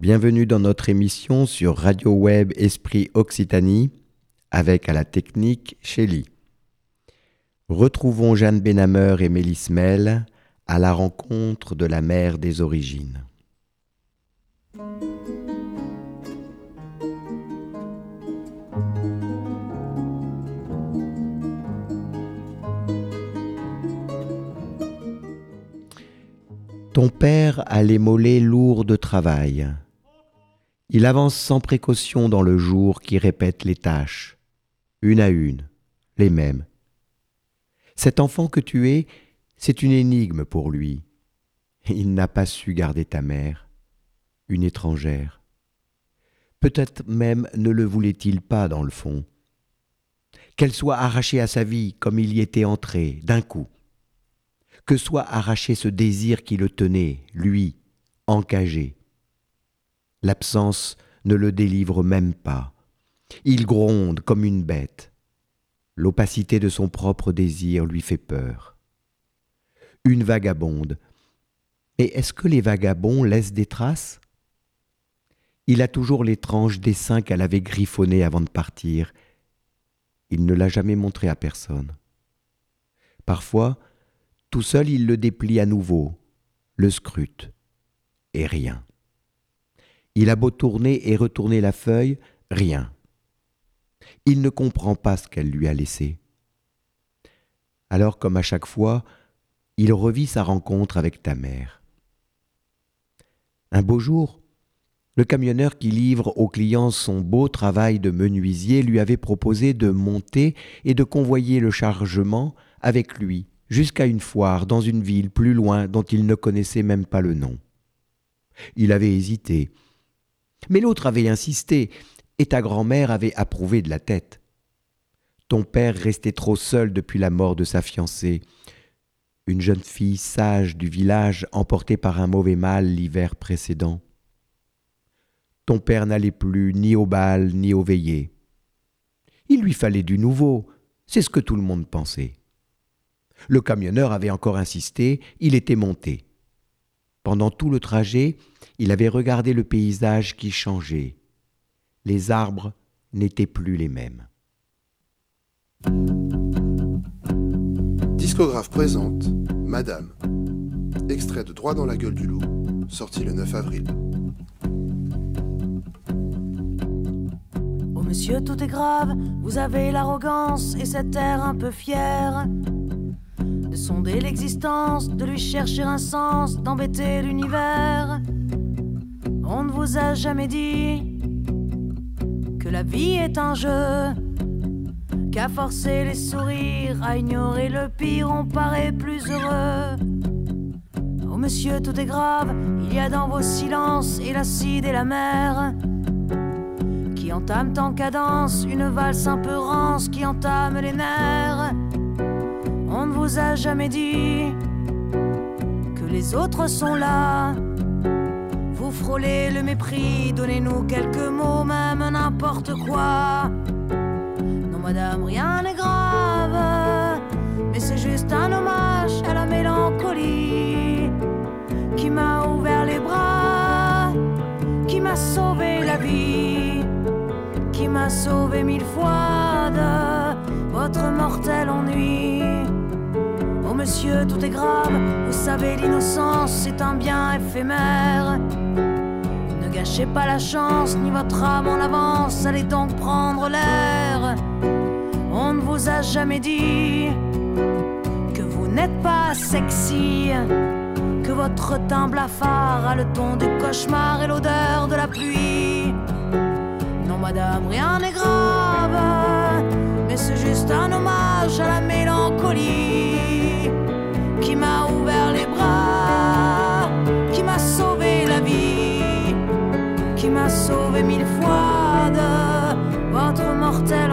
Bienvenue dans notre émission sur Radio Web Esprit Occitanie avec à la technique Shelly. Retrouvons Jeanne Benhammer et Mélismel à la rencontre de la mère des origines. Ton père a les mollets lourds de travail. Il avance sans précaution dans le jour qui répète les tâches, une à une, les mêmes. Cet enfant que tu es, c'est une énigme pour lui. Il n'a pas su garder ta mère, une étrangère. Peut-être même ne le voulait-il pas dans le fond. Qu'elle soit arrachée à sa vie comme il y était entré, d'un coup que soit arraché ce désir qui le tenait, lui, encagé. L'absence ne le délivre même pas. Il gronde comme une bête. L'opacité de son propre désir lui fait peur. Une vagabonde. Mais est-ce que les vagabonds laissent des traces? Il a toujours l'étrange dessin qu'elle avait griffonné avant de partir. Il ne l'a jamais montré à personne. Parfois, tout seul, il le déplie à nouveau, le scrute, et rien. Il a beau tourner et retourner la feuille, rien. Il ne comprend pas ce qu'elle lui a laissé. Alors, comme à chaque fois, il revit sa rencontre avec ta mère. Un beau jour, le camionneur qui livre aux clients son beau travail de menuisier lui avait proposé de monter et de convoyer le chargement avec lui jusqu'à une foire dans une ville plus loin dont il ne connaissait même pas le nom. Il avait hésité. Mais l'autre avait insisté, et ta grand-mère avait approuvé de la tête. Ton père restait trop seul depuis la mort de sa fiancée, une jeune fille sage du village emportée par un mauvais mal l'hiver précédent. Ton père n'allait plus ni au bal ni au veillées. Il lui fallait du nouveau, c'est ce que tout le monde pensait. Le camionneur avait encore insisté, il était monté. Pendant tout le trajet, il avait regardé le paysage qui changeait. Les arbres n'étaient plus les mêmes. Discographe présente Madame. Extrait de Droit dans la gueule du loup, sorti le 9 avril. Oh monsieur, tout est grave, vous avez l'arrogance et cet air un peu fier de sonder l'existence, de lui chercher un sens, d'embêter l'univers. On ne vous a jamais dit que la vie est un jeu, qu'à forcer les sourires, à ignorer le pire, on paraît plus heureux. Oh monsieur, tout est grave, il y a dans vos silences et l'acide et la mer qui entament en cadence une valse un peu rance qui entame les nerfs. On ne vous a jamais dit que les autres sont là. Frôlez le mépris, donnez-nous quelques mots, même n'importe quoi. Non, madame, rien n'est grave, mais c'est juste un hommage à la mélancolie qui m'a ouvert les bras, qui m'a sauvé la vie, qui m'a sauvé mille fois de votre mortel ennui monsieur, tout est grave. Vous savez, l'innocence, c'est un bien éphémère. Ne gâchez pas la chance, ni votre âme en avance. Allez donc prendre l'air. On ne vous a jamais dit que vous n'êtes pas sexy. Que votre teint blafard a le ton du cauchemar et l'odeur de la pluie. Non, madame, rien n'est grave. Mais c'est juste un hommage à la mélancolie qui m'a ouvert les bras, qui m'a sauvé la vie, qui m'a sauvé mille fois de votre mortel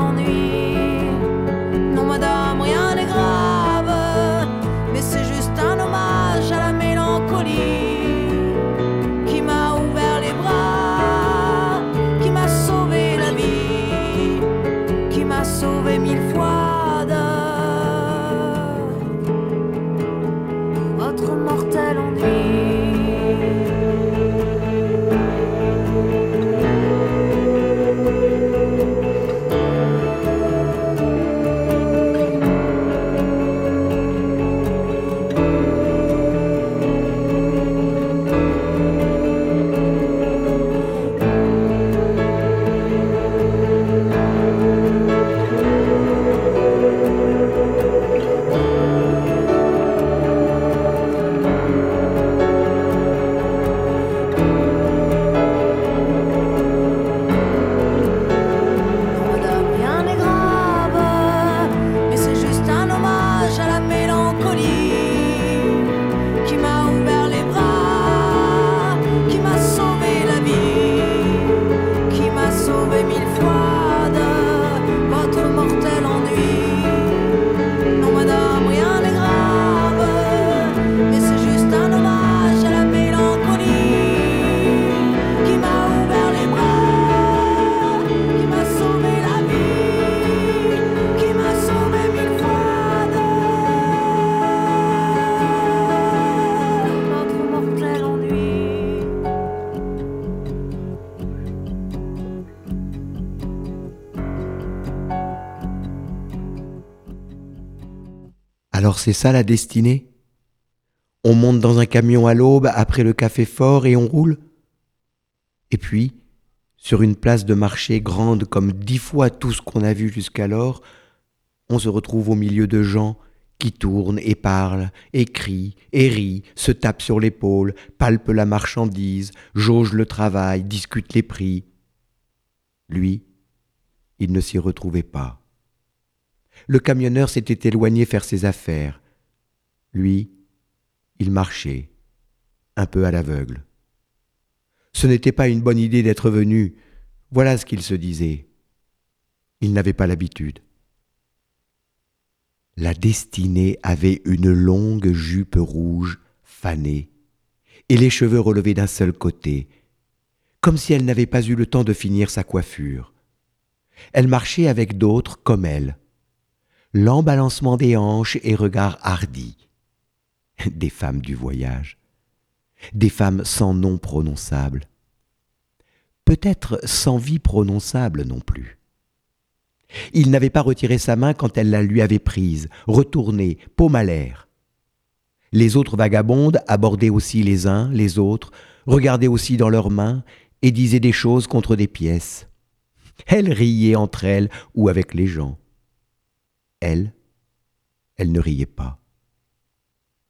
c'est ça la destinée? On monte dans un camion à l'aube après le café fort et on roule? Et puis, sur une place de marché grande comme dix fois tout ce qu'on a vu jusqu'alors, on se retrouve au milieu de gens qui tournent et parlent, et crient, et rient, se tapent sur l'épaule, palpent la marchandise, jaugent le travail, discutent les prix. Lui, il ne s'y retrouvait pas. Le camionneur s'était éloigné faire ses affaires. Lui, il marchait, un peu à l'aveugle. Ce n'était pas une bonne idée d'être venu, voilà ce qu'il se disait. Il n'avait pas l'habitude. La destinée avait une longue jupe rouge fanée et les cheveux relevés d'un seul côté, comme si elle n'avait pas eu le temps de finir sa coiffure. Elle marchait avec d'autres comme elle l'embalancement des hanches et regards hardis. Des femmes du voyage, des femmes sans nom prononçable, peut-être sans vie prononçable non plus. Il n'avait pas retiré sa main quand elle la lui avait prise, retournée, paume à l'air. Les autres vagabondes abordaient aussi les uns, les autres, regardaient aussi dans leurs mains et disaient des choses contre des pièces. Elles riaient entre elles ou avec les gens. Elle, elle ne riait pas,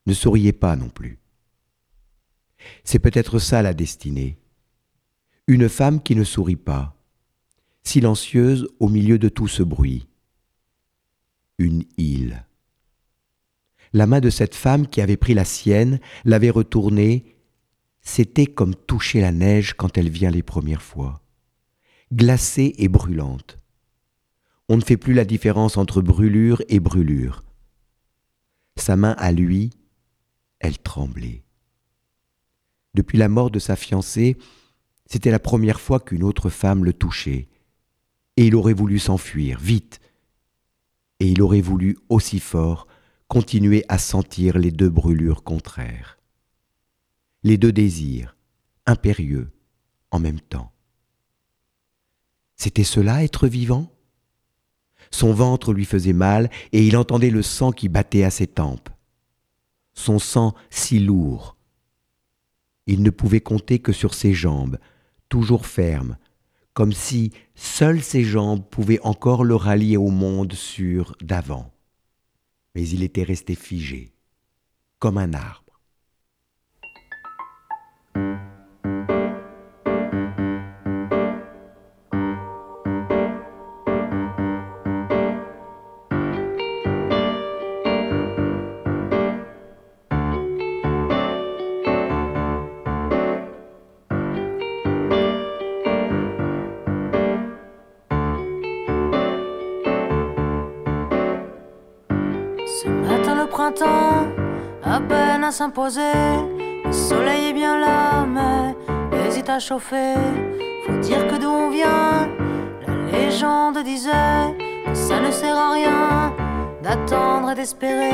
ne souriait pas non plus. C'est peut-être ça la destinée. Une femme qui ne sourit pas, silencieuse au milieu de tout ce bruit. Une île. La main de cette femme qui avait pris la sienne, l'avait retournée, c'était comme toucher la neige quand elle vient les premières fois, glacée et brûlante on ne fait plus la différence entre brûlure et brûlure. Sa main à lui, elle tremblait. Depuis la mort de sa fiancée, c'était la première fois qu'une autre femme le touchait, et il aurait voulu s'enfuir, vite, et il aurait voulu aussi fort continuer à sentir les deux brûlures contraires, les deux désirs, impérieux, en même temps. C'était cela être vivant? Son ventre lui faisait mal et il entendait le sang qui battait à ses tempes. Son sang si lourd. Il ne pouvait compter que sur ses jambes, toujours fermes, comme si seules ses jambes pouvaient encore le rallier au monde sûr d'avant. Mais il était resté figé, comme un arbre. Le soleil est bien là, mais hésite à chauffer. Faut dire que d'où on vient, la légende disait que ça ne sert à rien d'attendre et d'espérer.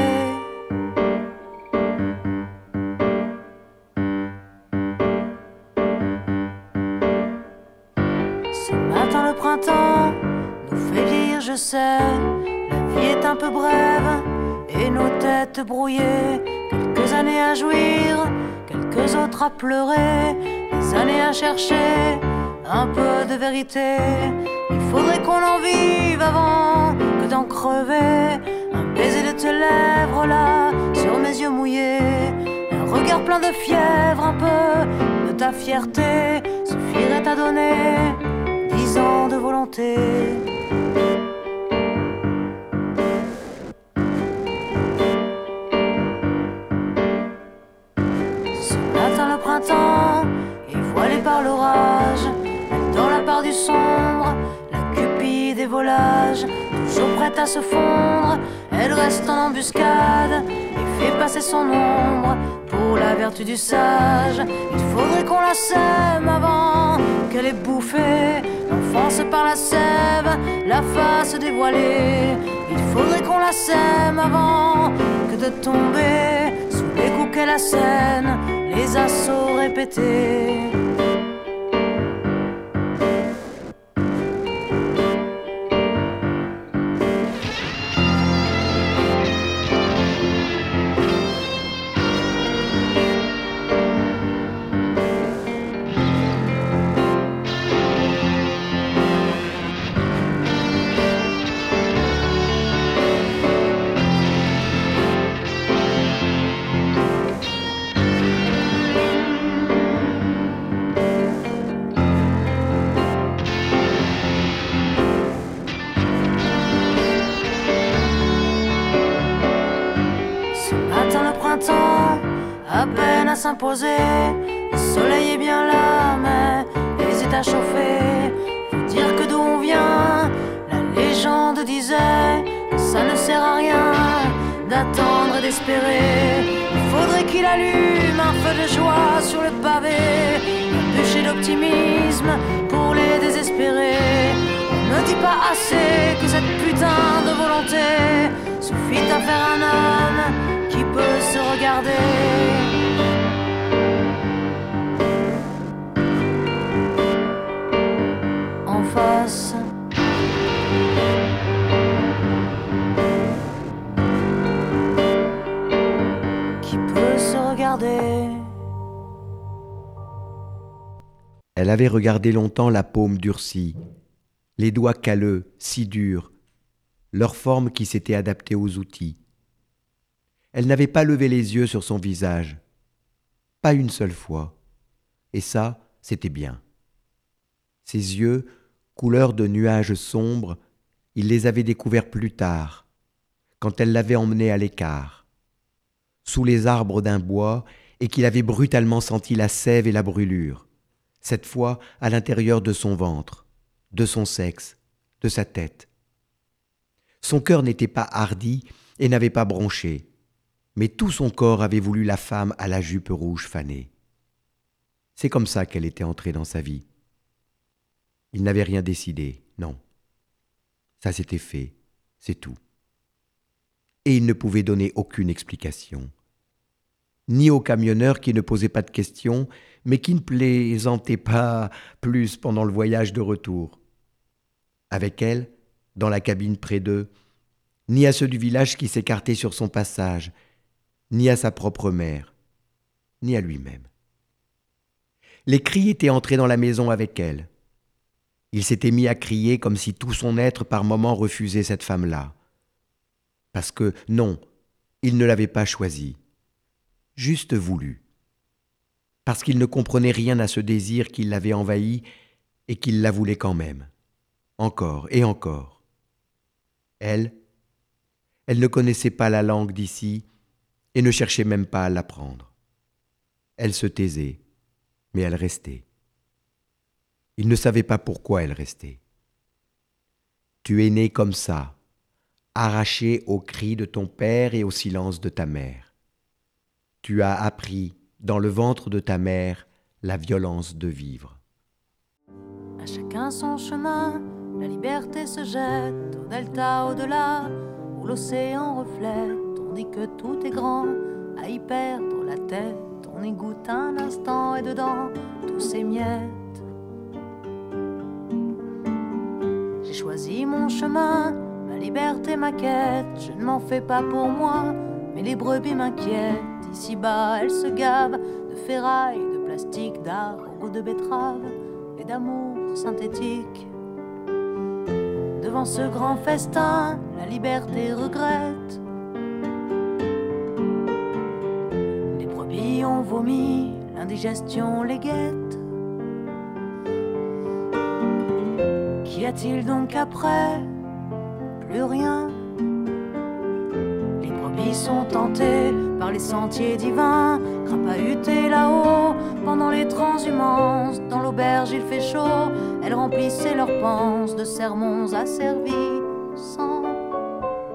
Ce matin, le printemps nous fait vieillir, je sais. La vie est un peu brève et nos têtes brouillées. Années à jouir, quelques autres à pleurer. Des années à chercher un peu de vérité. Il faudrait qu'on en vive avant que d'en crever. Un baiser de tes lèvres là, sur mes yeux mouillés. Un regard plein de fièvre, un peu de ta fierté suffirait à donner dix ans de volonté. Par l'orage. Dans la part du sombre, la cupide des volages, toujours prête à se fondre, elle reste en embuscade et fait passer son ombre pour la vertu du sage. Il faudrait qu'on la sème avant qu'elle ait bouffé l'enfance par la sève, la face dévoilée. Il faudrait qu'on la sème avant que de tomber sous les coups qu'elle assène, les assauts répétés. Le soleil est bien là, mais hésite à chauffer. Faut dire que d'où on vient, la légende disait ça ne sert à rien d'attendre et d'espérer. Il faudrait qu'il allume un feu de joie sur le pavé, un bûcher d'optimisme pour les désespérés. On ne dit pas assez que cette putain de volonté suffit à faire un homme qui peut se regarder. Elle avait regardé longtemps la paume durcie, les doigts calleux, si durs, leur forme qui s'était adaptée aux outils. Elle n'avait pas levé les yeux sur son visage, pas une seule fois, et ça, c'était bien. Ses yeux, couleur de nuages sombres, il les avait découverts plus tard, quand elle l'avait emmené à l'écart, sous les arbres d'un bois, et qu'il avait brutalement senti la sève et la brûlure, cette fois à l'intérieur de son ventre, de son sexe, de sa tête. Son cœur n'était pas hardi et n'avait pas bronché, mais tout son corps avait voulu la femme à la jupe rouge fanée. C'est comme ça qu'elle était entrée dans sa vie. Il n'avait rien décidé, non. Ça s'était fait, c'est tout. Et il ne pouvait donner aucune explication. Ni au camionneur qui ne posait pas de questions, mais qui ne plaisantait pas plus pendant le voyage de retour. Avec elle, dans la cabine près d'eux, ni à ceux du village qui s'écartaient sur son passage, ni à sa propre mère, ni à lui-même. Les cris étaient entrés dans la maison avec elle. Il s'était mis à crier comme si tout son être par moments refusait cette femme-là. Parce que non, il ne l'avait pas choisie, juste voulu. Parce qu'il ne comprenait rien à ce désir qui l'avait envahi et qu'il la voulait quand même. Encore et encore. Elle, elle ne connaissait pas la langue d'ici et ne cherchait même pas à l'apprendre. Elle se taisait, mais elle restait. Il ne savait pas pourquoi elle restait. Tu es né comme ça, arraché aux cris de ton père et au silence de ta mère. Tu as appris dans le ventre de ta mère la violence de vivre. À chacun son chemin, la liberté se jette au delta au-delà, où l'océan reflète. On dit que tout est grand, à y perdre la tête. On y un instant et dedans, tous ces miettes. J'ai choisi mon chemin, ma liberté, ma quête. Je ne m'en fais pas pour moi, mais les brebis m'inquiètent. Ici-bas, elles se gavent de ferraille, de plastique, goût de betterave et d'amour synthétique. Devant ce grand festin, la liberté regrette. Les brebis ont vomi, l'indigestion les guette. Qu'y a-t-il donc après? Plus rien. Les brebis sont tentées par les sentiers divins, crapahuter là-haut pendant les transhumances. Dans l'auberge il fait chaud, elles remplissaient leurs panses de sermons asservis, sans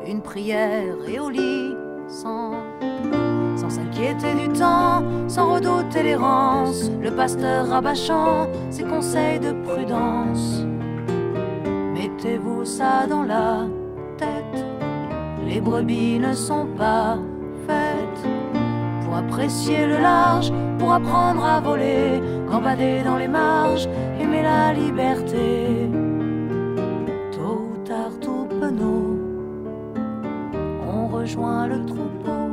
une prière et au lit, sans sans s'inquiéter du temps, sans redouter l'errance, le pasteur rabâchant ses conseils de prudence. Mettez-vous ça dans la tête, les brebis ne sont pas apprécier le large, pour apprendre à voler, gambader dans les marges, aimer la liberté. Tôt ou tard, tout penaud, on rejoint le troupeau.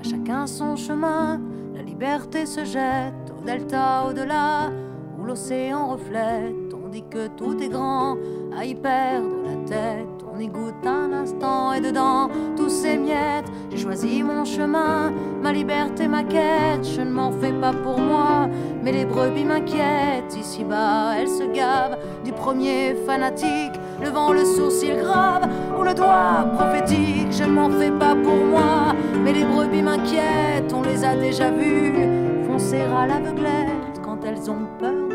À chacun son chemin, la liberté se jette au delta, au-delà, où l'océan reflète. On dit que tout est grand, à y perdre la tête. On y goûte un instant et dedans, tous ces miettes. J'ai choisi mon chemin, ma liberté, ma quête. Je ne m'en fais pas pour moi, mais les brebis m'inquiètent. Ici-bas, elles se gavent du premier fanatique, levant le sourcil grave ou le doigt prophétique. Je ne m'en fais pas pour moi, mais les brebis m'inquiètent. On les a déjà vues foncer à l'aveuglette quand elles ont peur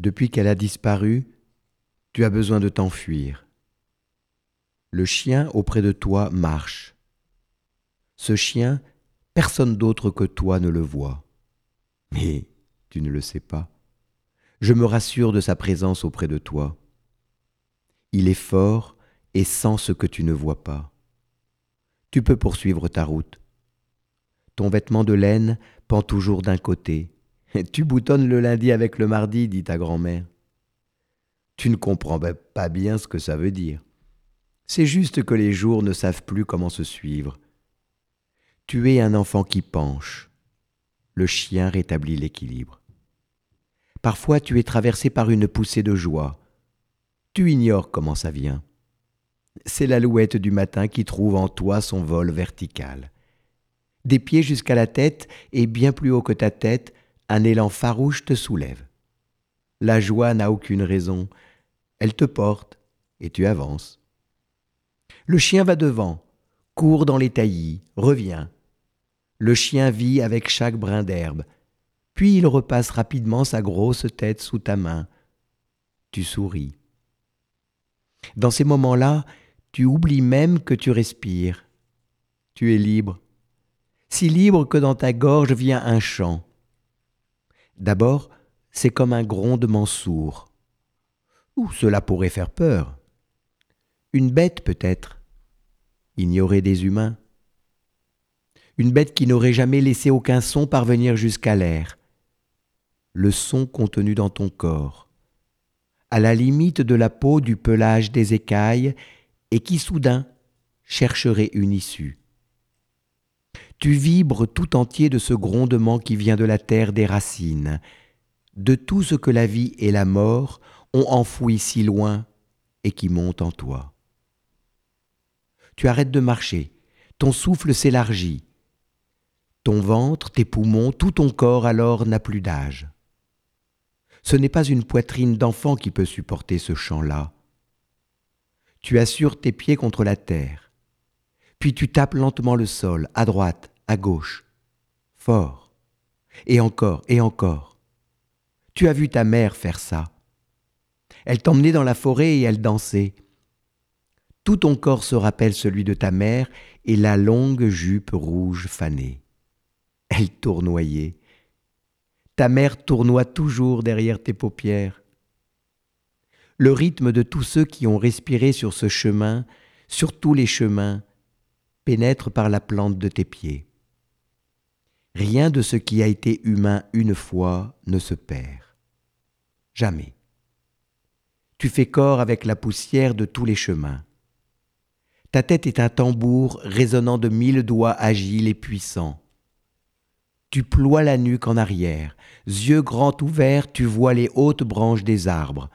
Depuis qu'elle a disparu, tu as besoin de t'enfuir. Le chien auprès de toi marche. Ce chien, personne d'autre que toi ne le voit. Mais tu ne le sais pas. Je me rassure de sa présence auprès de toi. Il est fort et sent ce que tu ne vois pas. Tu peux poursuivre ta route. Ton vêtement de laine pend toujours d'un côté. Tu boutonnes le lundi avec le mardi, dit ta grand-mère. Tu ne comprends pas bien ce que ça veut dire. C'est juste que les jours ne savent plus comment se suivre. Tu es un enfant qui penche. Le chien rétablit l'équilibre. Parfois tu es traversé par une poussée de joie. Tu ignores comment ça vient. C'est l'alouette du matin qui trouve en toi son vol vertical. Des pieds jusqu'à la tête et bien plus haut que ta tête, un élan farouche te soulève. La joie n'a aucune raison, elle te porte et tu avances. Le chien va devant, court dans les taillis, revient. Le chien vit avec chaque brin d'herbe, puis il repasse rapidement sa grosse tête sous ta main. Tu souris. Dans ces moments-là, tu oublies même que tu respires. Tu es libre, si libre que dans ta gorge vient un chant. D'abord, c'est comme un grondement sourd. Ou cela pourrait faire peur. Une bête peut-être, ignorée des humains. Une bête qui n'aurait jamais laissé aucun son parvenir jusqu'à l'air. Le son contenu dans ton corps, à la limite de la peau du pelage des écailles, et qui soudain chercherait une issue. Tu vibres tout entier de ce grondement qui vient de la terre des racines, de tout ce que la vie et la mort ont enfoui si loin et qui monte en toi. Tu arrêtes de marcher, ton souffle s'élargit, ton ventre, tes poumons, tout ton corps alors n'a plus d'âge. Ce n'est pas une poitrine d'enfant qui peut supporter ce chant-là. Tu assures tes pieds contre la terre, puis tu tapes lentement le sol, à droite, à gauche, fort, et encore, et encore. Tu as vu ta mère faire ça. Elle t'emmenait dans la forêt et elle dansait. Tout ton corps se rappelle celui de ta mère et la longue jupe rouge fanée. Elle tournoyait. Ta mère tournoie toujours derrière tes paupières. Le rythme de tous ceux qui ont respiré sur ce chemin, sur tous les chemins, pénètre par la plante de tes pieds. Rien de ce qui a été humain une fois ne se perd. Jamais. Tu fais corps avec la poussière de tous les chemins. Ta tête est un tambour résonnant de mille doigts agiles et puissants. Tu ploies la nuque en arrière, yeux grands ouverts, tu vois les hautes branches des arbres.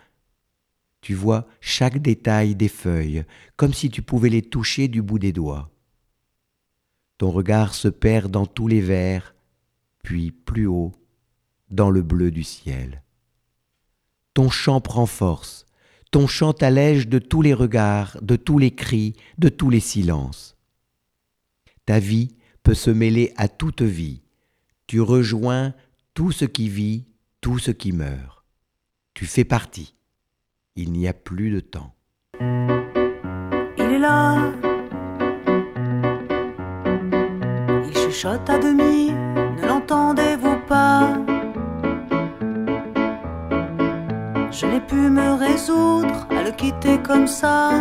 Tu vois chaque détail des feuilles, comme si tu pouvais les toucher du bout des doigts. Ton regard se perd dans tous les vers, puis plus haut, dans le bleu du ciel. Ton chant prend force, ton chant t'allège de tous les regards, de tous les cris, de tous les silences. Ta vie peut se mêler à toute vie. Tu rejoins tout ce qui vit, tout ce qui meurt. Tu fais partie. Il n'y a plus de temps. Il est. chuchote à demi, ne l'entendez-vous pas? Je n'ai pu me résoudre à le quitter comme ça.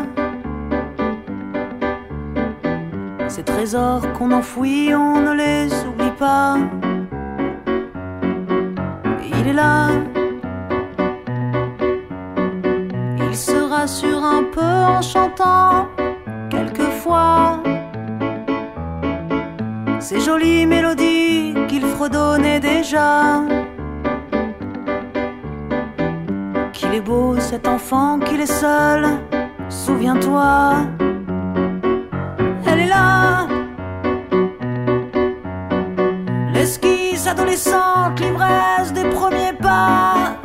Ces trésors qu'on enfouit, on ne les oublie pas. Il est là. Il se rassure un peu en chantant quelquefois ces jolies mélodies qu'il fredonnait déjà. Qu'il est beau cet enfant, qu'il est seul, souviens-toi. Elle est là. L'esquisse adolescente, l'ivresse des premiers pas.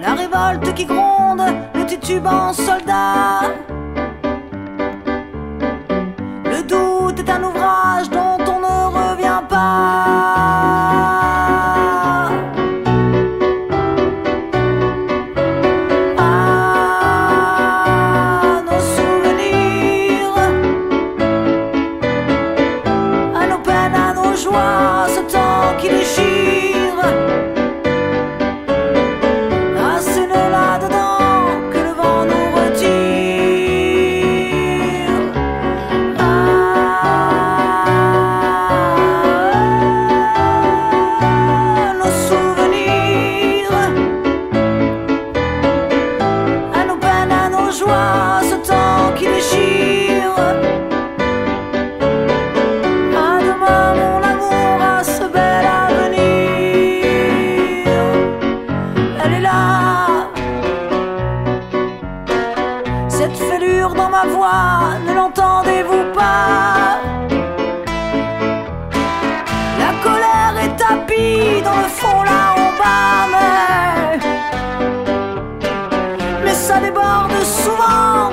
La révolte qui gronde, le titubant soldat. Cette fêlure dans ma voix, ne l'entendez-vous pas? La colère est tapie dans le fond là en bas, mais, mais ça déborde souvent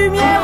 lumière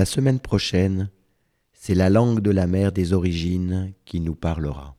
La semaine prochaine, c'est la langue de la mer des origines qui nous parlera.